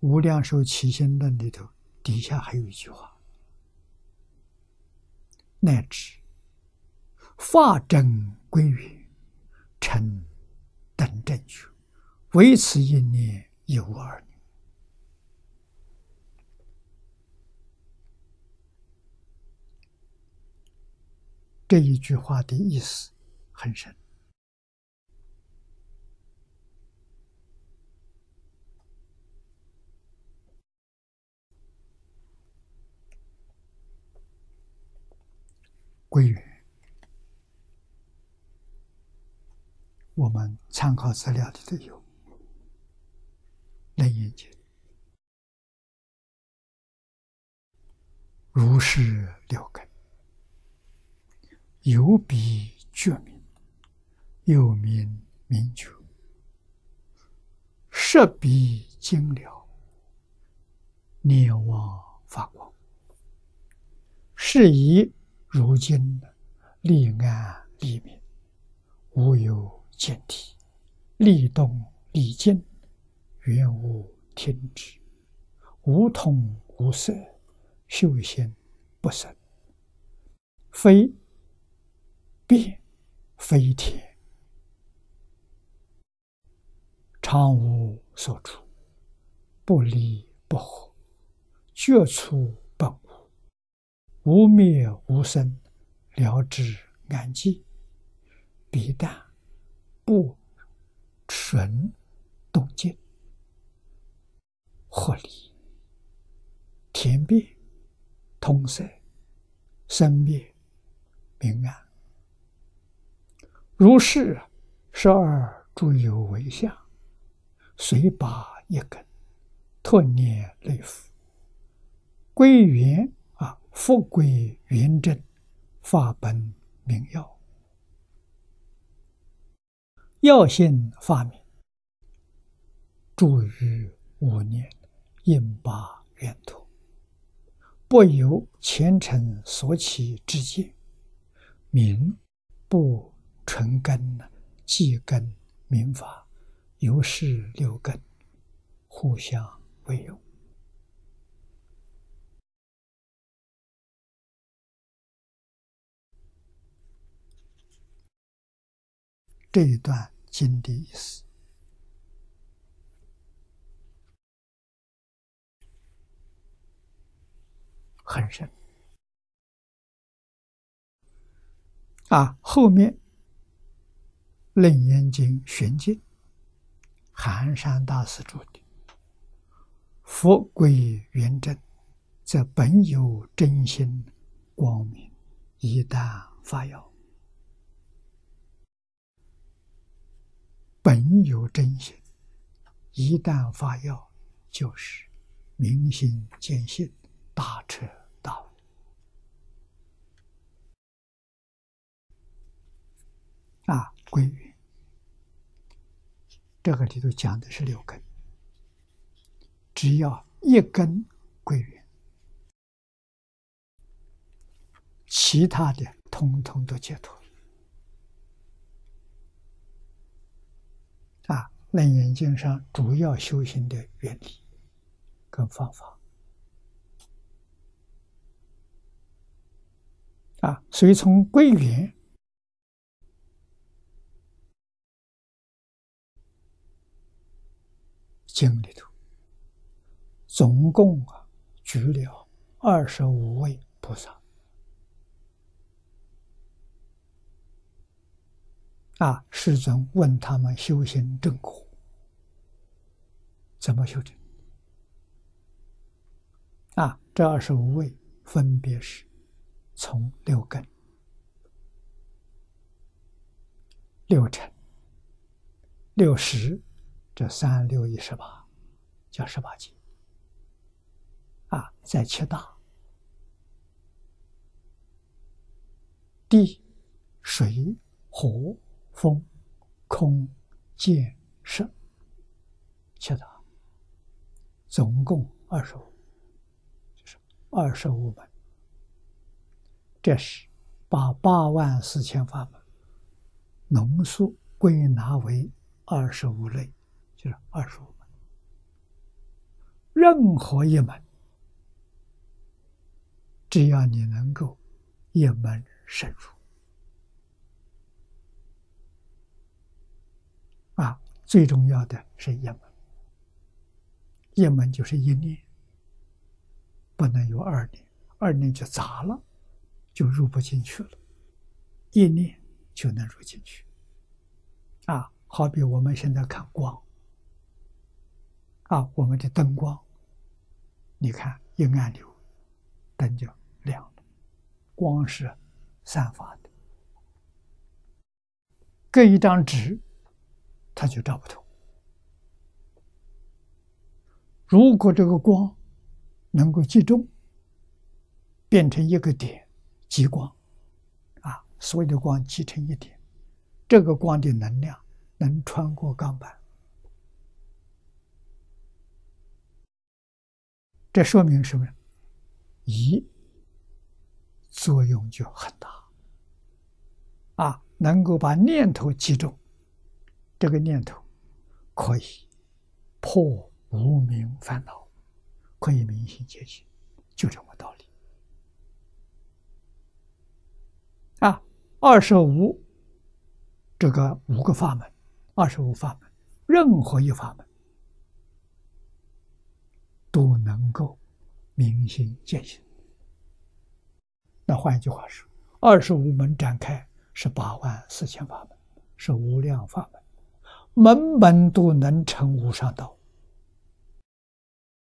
无量寿起心论》里头底下还有一句话：“乃至法正归元，成等正觉，唯此一念，有二念。”这一句话的意思很深。归元，我们参考资料里头有《楞严经》，如是六根。有比觉明，有名明觉，设比精了，念望发光。是以如今立安立命，无有见体；立动立静，原无停止，无痛无色，修仙不生，非。变非天，常无所处，不离不合，绝处，无灭无生，了知安寂，彼但不纯动静，合理天变通色生灭明暗。如是十二诸有为相，随拔一根，托念内服，归元，复归元正，法本明耀，药性发明，住于五年，应拔圆土，不由前尘所起之见，名不。纯根、即根、明法，由是六根互相为用。这一段经的意思很深啊，后面。《楞严经》玄经，寒山大师著的。佛归元真，则本有真心光明，一旦发耀，本有真心，一旦发药，就是明心见性，大彻大悟啊，归元。这个里头讲的是六根，只要一根归元，其他的通通都解脱了。啊，《楞严经》上主要修行的原理跟方法，啊，所以从归元。经里头，总共啊举了二十五位菩萨啊，世尊问他们修行正果怎么修正？啊，这二十五位分别是从六根、六尘、六十。这三六一十八，叫十八界啊，在七大：地、水、火、风、空、见、色，七大，总共二十五，就是二十五门。这是把八万四千法门浓缩归纳为二十五类。就是二十五门，任何一门，只要你能够一门深入，啊，最重要的是一门，一门就是一念，不能有二念，二念就杂了，就入不进去了，一念就能入进去。啊，好比我们现在看光，啊，我们的灯光。你看，一按钮，灯就亮了。光是散发的，隔一张纸，它就照不透。如果这个光能够集中，变成一个点，极光，啊，所有的光集成一点，这个光的能量能穿过钢板。这说明什么？一作用就很大啊，能够把念头集中，这个念头可以破无明烦恼，可以明心见性，就这么道理啊。二十五这个五个法门，二十五法门，任何一法门。都能够明心见性。那换一句话说，二十五门展开是八万四千法门，是无量法门，门门都能成无上道。